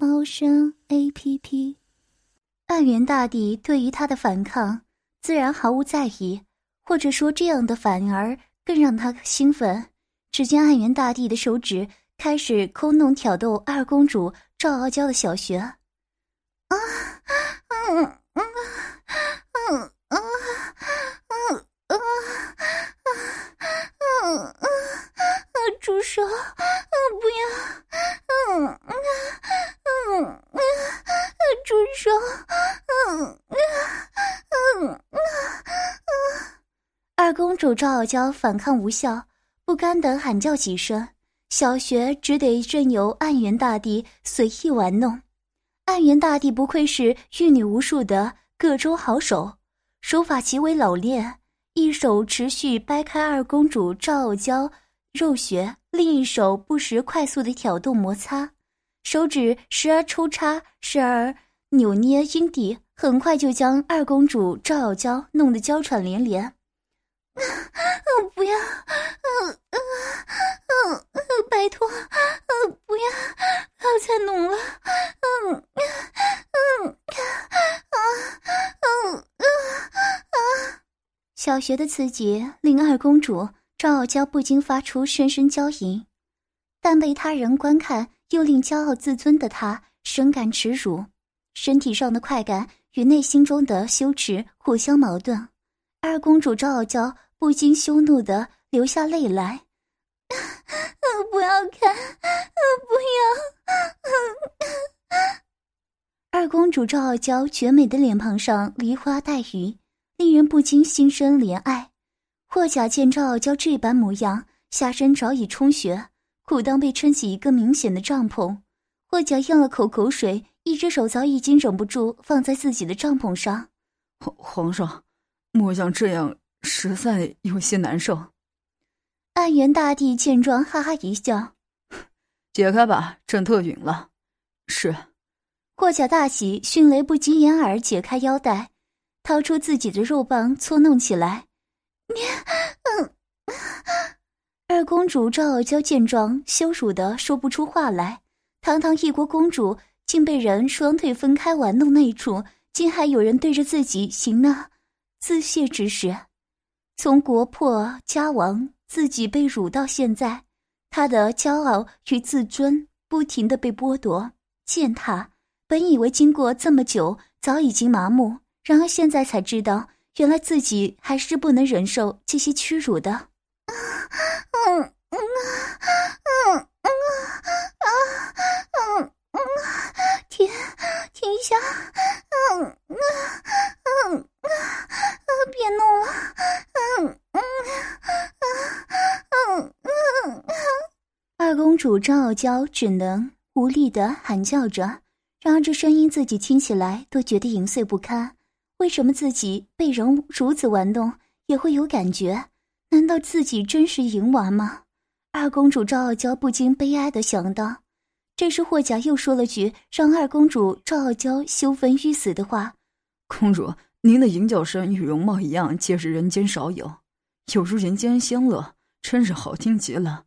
猫生 A P P。暗元大帝对于他的反抗自然毫无在意，或者说这样的反而更让他兴奋。只见暗元大帝的手指开始抠弄挑逗二公主赵傲娇的小穴。啊，嗯嗯嗯嗯嗯嗯嗯嗯。住手！啊，不要！嗯嗯嗯嗯，住手！嗯嗯嗯嗯嗯。二公主赵傲娇反抗无效，不甘的喊叫几声，小学只得任由暗元大帝随意玩弄。暗元大帝不愧是玉女无数的各州好手，手法极为老练，一手持续掰开二公主赵傲娇。肉穴，另一手不时快速的挑动摩擦，手指时而抽插，时而扭捏阴蒂，很快就将二公主赵傲娇弄得娇喘连连。啊，不要！嗯嗯嗯嗯，拜托！嗯，不要！不要再弄了！嗯嗯嗯啊嗯嗯啊！小学的刺激令二公主。赵傲娇不禁发出声声娇吟，但被他人观看又令骄傲自尊的她深感耻辱，身体上的快感与内心中的羞耻互相矛盾。二公主赵傲娇不禁羞怒的流下泪来：“ 不要看，不要！”二公主赵傲娇绝美的脸庞上梨花带雨，令人不禁心生怜爱。霍甲见赵傲娇这般模样，下身早已充血，裤裆被撑起一个明显的帐篷。霍甲咽了口口水，一只手早已经忍不住放在自己的帐篷上。皇皇上，末将这样实在有些难受。暗元大帝见状，哈哈一笑：“解开吧，朕特允了。”是。霍甲大喜，迅雷不及掩耳解开腰带，掏出自己的肉棒搓弄起来。你，嗯，二公主赵傲娇见状，羞辱的说不出话来。堂堂一国公主，竟被人双腿分开玩弄那一处，竟还有人对着自己行那自亵之时。从国破家亡，自己被辱到现在，他的骄傲与自尊不停的被剥夺、践踏。本以为经过这么久，早已经麻木，然而现在才知道。原来自己还是不能忍受这些屈辱的。嗯嗯嗯嗯嗯嗯嗯，停停下！嗯嗯嗯嗯，别弄了！嗯嗯嗯嗯嗯。二公主张傲娇只能无力的喊叫着，然而这声音自己听起来都觉得淫秽不堪。为什么自己被人如此玩弄也会有感觉？难道自己真是淫娃吗？二公主赵傲娇不禁悲哀的想到。这时霍甲又说了句让二公主赵傲娇羞愤欲死的话：“公主，您的淫叫声与容貌一样，皆是人间少有，有如人间仙乐，真是好听极了。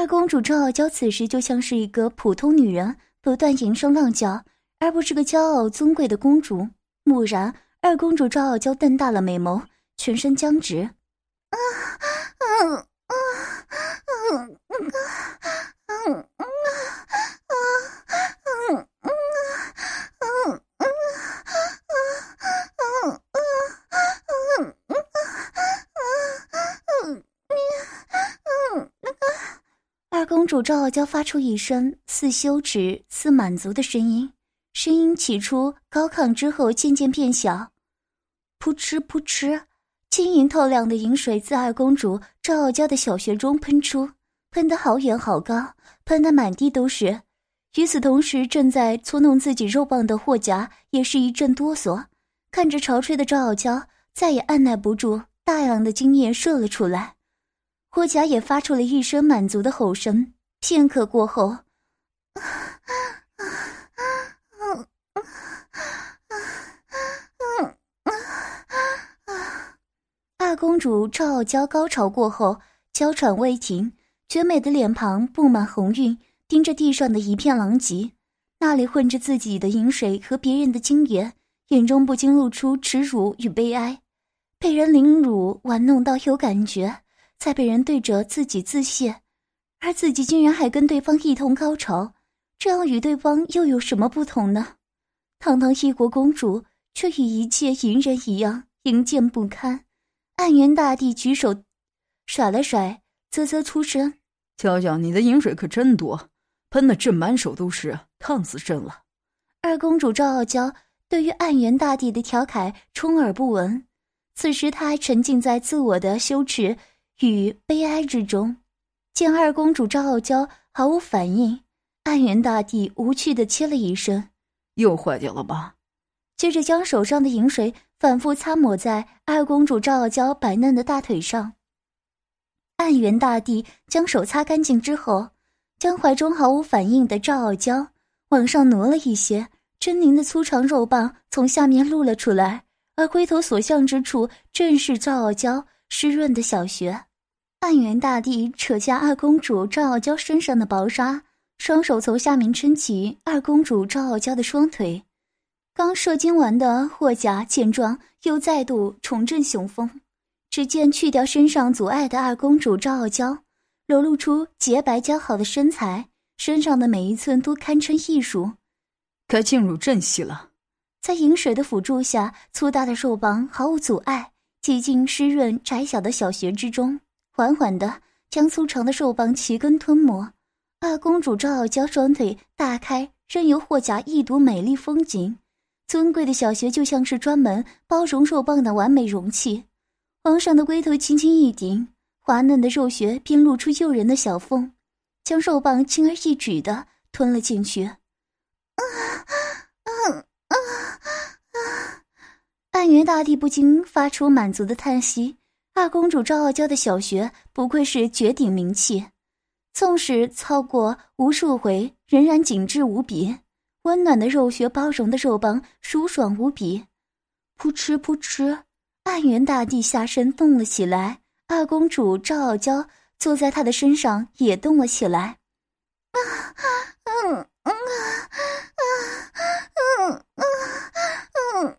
二公主赵傲娇此时就像是一个普通女人，不断吟声浪叫，而不是个骄傲尊贵的公主。蓦然，二公主赵傲娇瞪大了美眸，全身僵直。啊 啊。公主赵傲娇发出一声似羞耻似满足的声音，声音起初高亢，之后渐渐变小，扑哧扑哧，晶莹透亮的饮水自二公主赵傲娇的小穴中喷出，喷得好远好高，喷得满地都是。与此同时，正在搓弄自己肉棒的霍甲也是一阵哆嗦，看着潮吹的赵傲娇，再也按耐不住，大量的精液射了出来。霍甲也发出了一声满足的吼声。片刻过后，二公主赵傲娇高潮过后，娇喘未停，绝美的脸庞布满红晕，盯着地上的一片狼藉，那里混着自己的饮水和别人的精液，眼中不禁露出耻辱与悲哀。被人凌辱玩弄到有感觉。再被人对着自己自泄，而自己竟然还跟对方一同高潮，这样与对方又有什么不同呢？堂堂一国公主，却与一介淫人一样淫贱不堪。暗元大帝举手甩了甩，啧啧出声：“娇娇，你的饮水可真多，喷的朕满手都是，烫死朕了。”二公主赵傲娇对于暗元大帝的调侃充耳不闻，此时她还沉浸在自我的羞耻。与悲哀之中，见二公主赵傲娇毫无反应，暗元大帝无趣的切了一声：“又坏掉了吧？”接着将手上的饮水反复擦抹在二公主赵傲娇白嫩的大腿上。暗元大帝将手擦干净之后，将怀中毫无反应的赵傲娇往上挪了一些，狰狞的粗长肉棒从下面露了出来，而龟头所向之处正是赵傲娇湿润的小穴。暗元大帝扯下二公主赵傲娇身上的薄纱，双手从下面撑起二公主赵傲娇的双腿。刚射精完的霍甲见状，又再度重振雄风。只见去掉身上阻碍的二公主赵傲娇，裸露出洁白姣好的身材，身上的每一寸都堪称艺术。该进入正戏了。在饮水的辅助下，粗大的肉棒毫无阻碍挤进湿润窄小的小穴之中。缓缓的将粗长的肉棒齐根吞没，二公主赵傲娇双腿大开，任由霍甲一睹美丽风景。尊贵的小穴就像是专门包容肉棒的完美容器。皇上的龟头轻轻一顶，滑嫩的肉穴便露出诱人的小缝，将肉棒轻而易举地吞了进去。啊啊啊啊暗元大帝不禁发出满足的叹息。二公主赵傲娇的小穴不愧是绝顶名器，纵使操过无数回，仍然紧致无比。温暖的肉穴，包容的肉棒，舒爽无比。扑哧扑哧，暗元大帝下身动了起来，二公主赵傲娇坐在他的身上也动了起来。啊啊，嗯嗯啊啊嗯嗯嗯嗯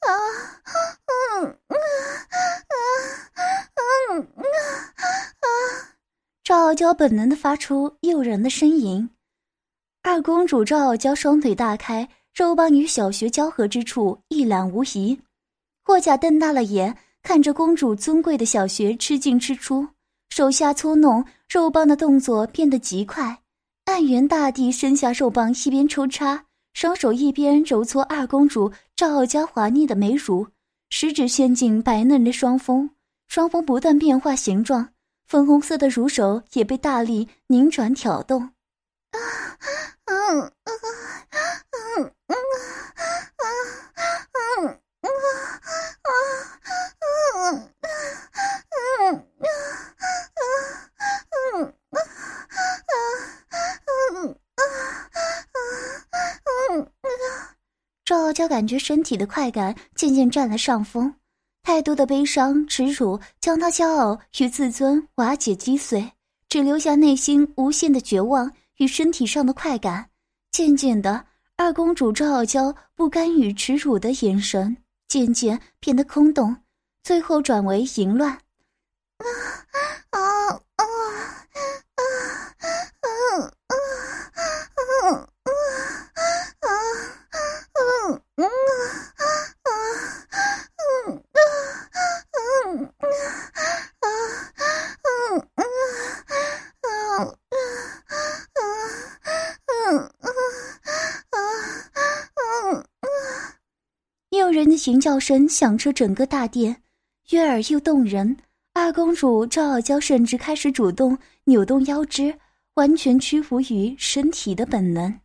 啊嗯嗯。傲娇本能的发出诱人的呻吟，二公主赵傲娇双腿大开，肉棒与小穴交合之处一览无遗。霍甲瞪大了眼，看着公主尊贵的小穴吃进吃出，手下搓弄肉棒的动作变得极快。暗元大帝伸下肉棒，一边抽插，双手一边揉搓二公主赵傲娇滑腻的美乳，食指陷进白嫩的双峰，双峰不断变化形状。粉红色的乳手也被大力拧转挑动，啊，嗯嗯嗯嗯嗯嗯嗯嗯嗯赵傲娇感觉身体的快感渐渐占了上风。太多的悲伤、耻辱，将他骄傲与自尊瓦解击碎，只留下内心无限的绝望与身体上的快感。渐渐的，二公主赵傲娇不甘与耻辱的眼神渐渐变得空洞，最后转为淫乱。啊啊啊吟叫声响彻整个大殿，悦耳又动人。二公主赵傲娇甚至开始主动扭动腰肢，完全屈服于身体的本能。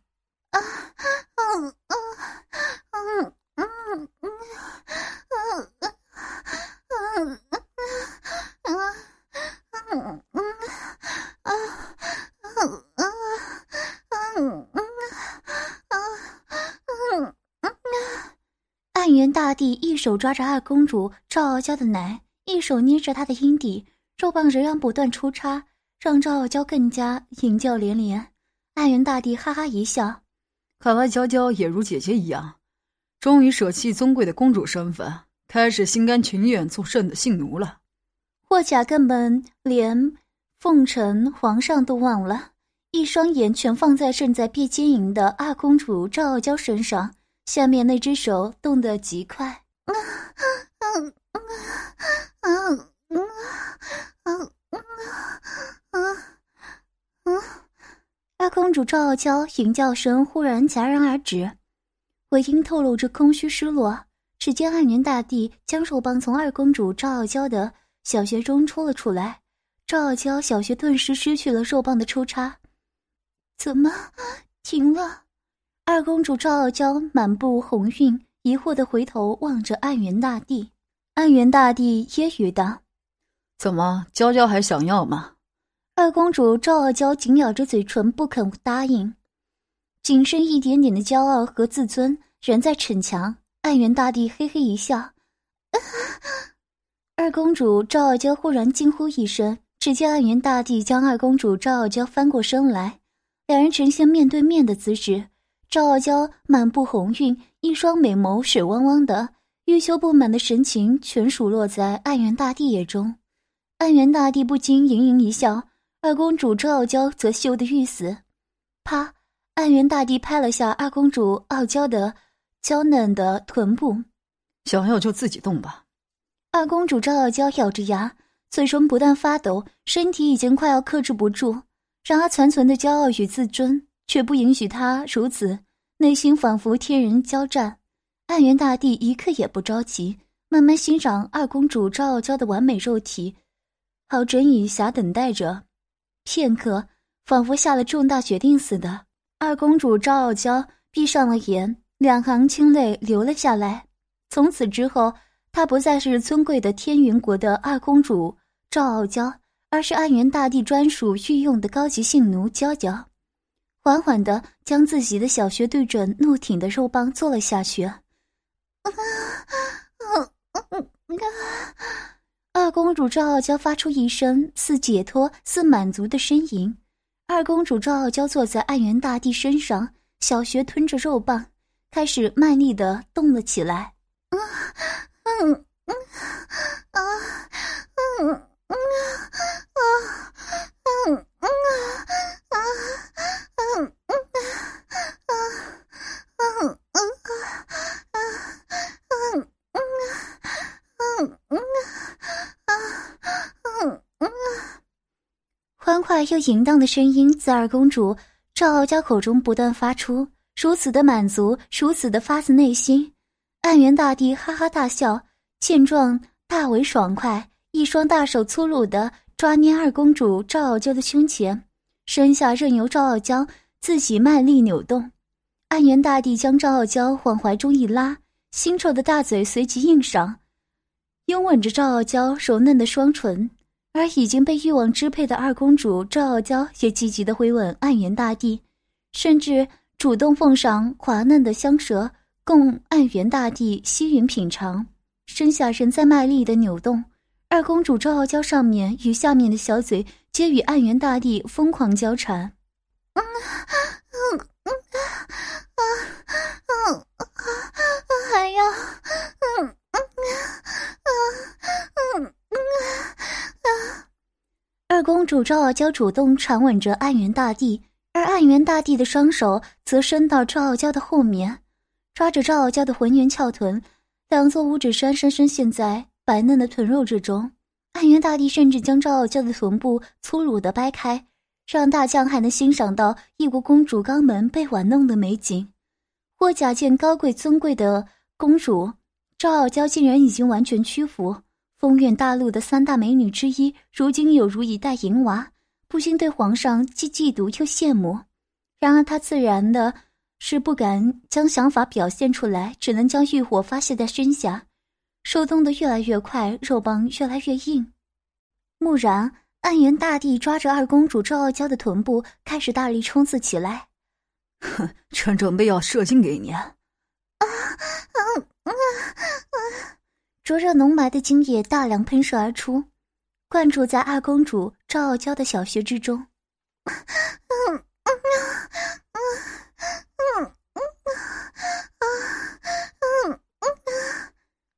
帝一手抓着二公主赵傲娇的奶。一手捏着她的阴蒂，肉棒仍然不断出插，让赵傲娇更加淫叫连连。暗元大帝哈哈一笑，看来娇娇也如姐姐一样，终于舍弃尊贵的公主身份，开始心甘情愿做朕的性奴了。霍甲根本连奉承皇上都忘了，一双眼全放在正在变奸淫的二公主赵傲娇身上，下面那只手动得极快。嗯嗯嗯嗯嗯嗯二公主赵傲娇吟叫声忽然戛然而止，回音透露着空虚失落。只见暗元大帝将手棒从二公主赵傲娇的小穴中抽了出来，赵傲娇小穴顿时失去了肉棒的抽插。怎么停了？二公主赵傲娇满布红晕，疑惑的回头望着暗元大帝。暗元大帝揶揄道：“怎么，娇娇还想要吗？”二公主赵傲娇紧咬着嘴唇，不肯答应，仅剩一点点的骄傲和自尊仍在逞强。暗元大帝嘿嘿一笑，二公主赵傲娇忽然惊呼一声，只见暗元大帝将二公主赵傲娇翻过身来，两人呈现面对面的姿势。赵傲娇满布红晕，一双美眸水汪汪的。欲羞不满的神情全数落在暗元大帝眼中，暗元大帝不禁盈盈一笑，二公主赵傲娇则羞得欲死。啪！暗元大帝拍了下二公主傲娇的娇嫩的臀部，想要就自己动吧。二公主赵傲娇咬着牙，嘴唇不断发抖，身体已经快要克制不住。然而残存的骄傲与自尊却不允许她如此，内心仿佛天人交战。暗元大帝一刻也不着急，慢慢欣赏二公主赵傲娇的完美肉体，好整以暇等待着。片刻，仿佛下了重大决定似的，二公主赵傲娇闭上了眼，两行清泪流了下来。从此之后，她不再是尊贵的天云国的二公主赵傲娇，而是暗元大帝专属御用的高级性奴娇娇。缓缓地将自己的小穴对准怒挺的肉棒坐了下去。二公主赵傲娇发出一声似解脱似满足的呻吟。二公主赵傲娇坐在暗元大帝身上，小穴吞着肉棒，开始卖力的动了起来。嗯嗯嗯啊嗯嗯啊嗯嗯啊啊嗯嗯啊嗯嗯啊啊。欢快又淫荡的声音自二公主赵傲娇口中不断发出，如此的满足，如此的发自内心。暗元大帝哈哈大笑，见状大为爽快，一双大手粗鲁的抓捏二公主赵傲娇的胸前，身下任由赵傲娇自己卖力扭动。暗元大帝将赵傲娇往怀中一拉，腥臭的大嘴随即应上。拥吻着赵傲娇柔嫩的双唇，而已经被欲望支配的二公主赵傲娇也积极的回吻暗元大帝，甚至主动奉上滑嫩的香舌供暗元大帝吸吮品尝，身下仍在卖力的扭动。二公主赵傲娇上面与下面的小嘴皆与暗元大帝疯狂交缠。嗯嗯嗯啊啊啊啊！还要嗯。二公主赵傲娇主动缠吻着暗元大帝，而暗元大帝的双手则伸到赵傲娇的后面，抓着赵傲娇的浑圆翘臀，两座五指山深深陷在白嫩的臀肉之中。暗元大帝甚至将赵傲娇的臀部粗鲁地掰开，让大将还能欣赏到异国公主肛门被玩弄的美景。霍甲见高贵尊贵的公主。赵傲娇竟然已经完全屈服。风苑大陆的三大美女之一，如今有如一代淫娃，不禁对皇上既嫉妒又羡慕。然而他自然的是不敢将想法表现出来，只能将欲火发泄在身下，手动得越来越快，肉棒越来越硬。蓦然，暗元大帝抓着二公主赵傲娇的臀部，开始大力冲刺起来。哼，朕准备要射精给你。啊啊啊啊！灼热浓白的精液大量喷射而出，灌注在二公主赵傲娇的小穴之中。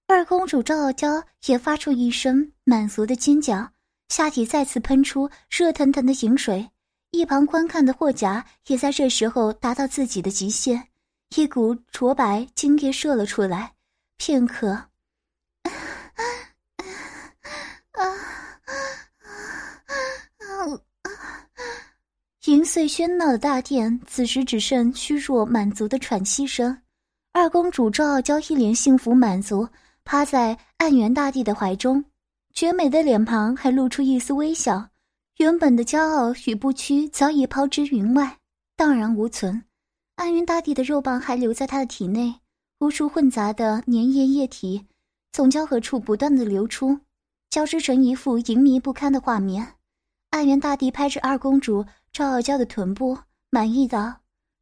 二公主赵傲娇也发出一声满足的尖叫，下体再次喷出热腾腾的饮水。一旁观看的霍甲也在这时候达到自己的极限，一股浊白精液射了出来，片刻。银碎喧闹的大殿，此时只剩虚弱满足的喘息声。二公主赵傲娇一脸幸福满足，趴在暗元大帝的怀中，绝美的脸庞还露出一丝微笑。原本的骄傲与不屈早已抛之云外，荡然无存。暗元大帝的肉棒还留在他的体内，无数混杂的粘液液体从交合处不断的流出，交织成一幅淫迷不堪的画面。暗元大帝拍着二公主。赵傲娇的臀部满意道：“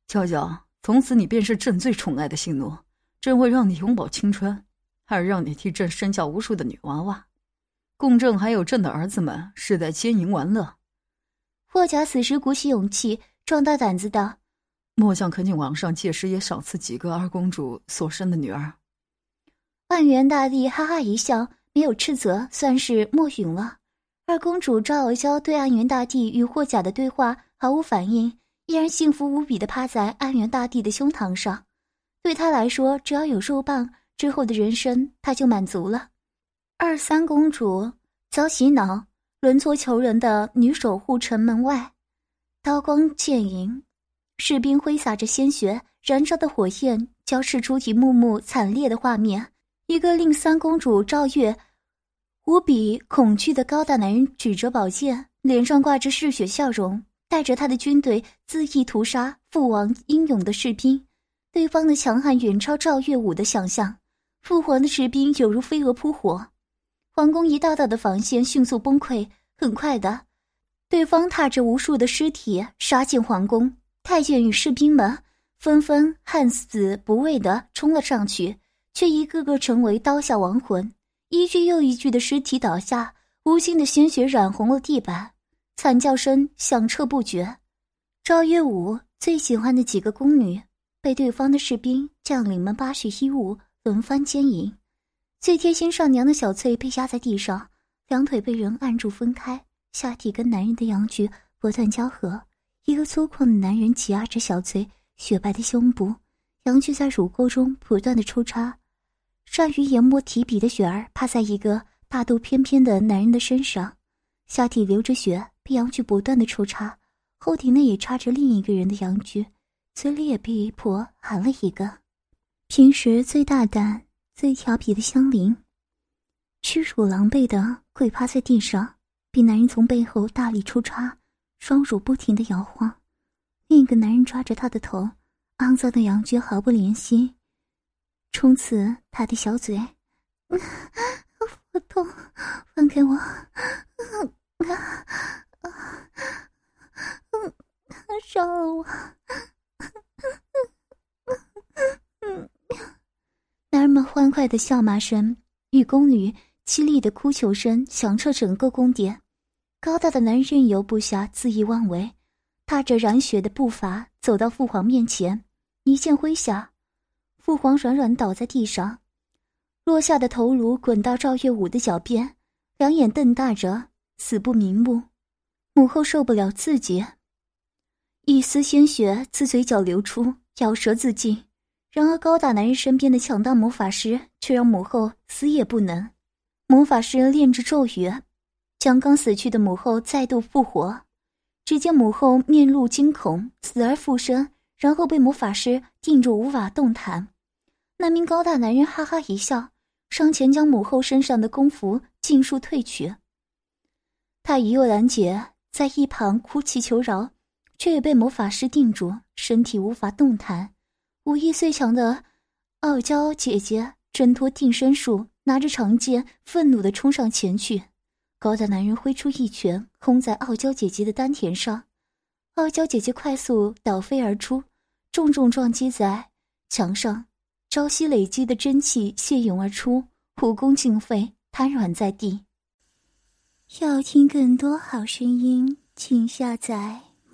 娇娇，从此你便是朕最宠爱的信奴，朕会让你永葆青春，还让你替朕生下无数的女娃娃，共朕还有朕的儿子们世代奸淫玩乐。”霍甲此时鼓起勇气，壮大胆子道：“末将恳请王上届时也赏赐几个二公主所生的女儿。”万元大帝哈哈一笑，没有斥责，算是默允了。二公主赵傲娇对安元大帝与霍甲的对话毫无反应，依然幸福无比的趴在安源大帝的胸膛上。对他来说，只要有肉棒，之后的人生他就满足了。二三公主遭洗脑，沦作求人的女守护城门外，刀光剑影，士兵挥洒着鲜血，燃烧的火焰交织出一幕幕惨烈的画面。一个令三公主赵月。无比恐惧的高大男人举着宝剑，脸上挂着嗜血笑容，带着他的军队恣意屠杀父王英勇的士兵。对方的强悍远超赵月武的想象，父皇的士兵犹如飞蛾扑火，皇宫一道道的防线迅速崩溃。很快的，对方踏着无数的尸体杀进皇宫，太监与士兵们纷纷悍死不畏的冲了上去，却一个个成为刀下亡魂。一具又一具的尸体倒下，无尽的鲜血染红了地板，惨叫声响彻不绝。赵月武最喜欢的几个宫女被对方的士兵将领们八十一舞轮番奸淫，最贴心上娘的小翠被压在地上，两腿被人按住分开，下体跟男人的阳具不断交合。一个粗犷的男人挤压着小翠雪白的胸部，阳具在乳沟中不断的抽插。善于研磨提笔的雪儿趴在一个大肚翩翩的男人的身上，下体流着血，被阳具不断的抽插，后庭内也插着另一个人的阳具，嘴里也被婆含了一个。平时最大胆、最调皮的香菱，屈辱狼狈的跪趴在地上，被男人从背后大力抽插，双乳不停的摇晃，另一个男人抓着她的头，肮脏的阳具毫不怜惜。冲刺他的小嘴，我痛，放开我！啊啊嗯，烧了我！男人们欢快的笑骂声与宫女凄厉的哭求声响彻整个宫殿。高大的男人任由部下恣意妄为，踏着染血的步伐走到父皇面前，一剑挥下。父皇软软倒在地上，落下的头颅滚到赵月武的脚边，两眼瞪大着，死不瞑目。母后受不了刺激，一丝鲜血自嘴角流出，咬舌自尽。然而高大男人身边的强大魔法师却让母后死也不能。魔法师念着咒语，将刚死去的母后再度复活。只见母后面露惊恐，死而复生，然后被魔法师定住，无法动弹。那名高大男人哈哈一笑，上前将母后身上的宫服尽数褪去。他与幽兰姐在一旁哭泣求饶，却也被魔法师定住，身体无法动弹。武艺最强的傲娇姐姐挣脱定身术，拿着长剑愤怒的冲上前去。高大男人挥出一拳，轰在傲娇姐姐的丹田上，傲娇姐姐快速倒飞而出，重重撞击在墙上。朝夕累积的真气泄涌而出，武功尽废，瘫软在地。要听更多好声音，请下载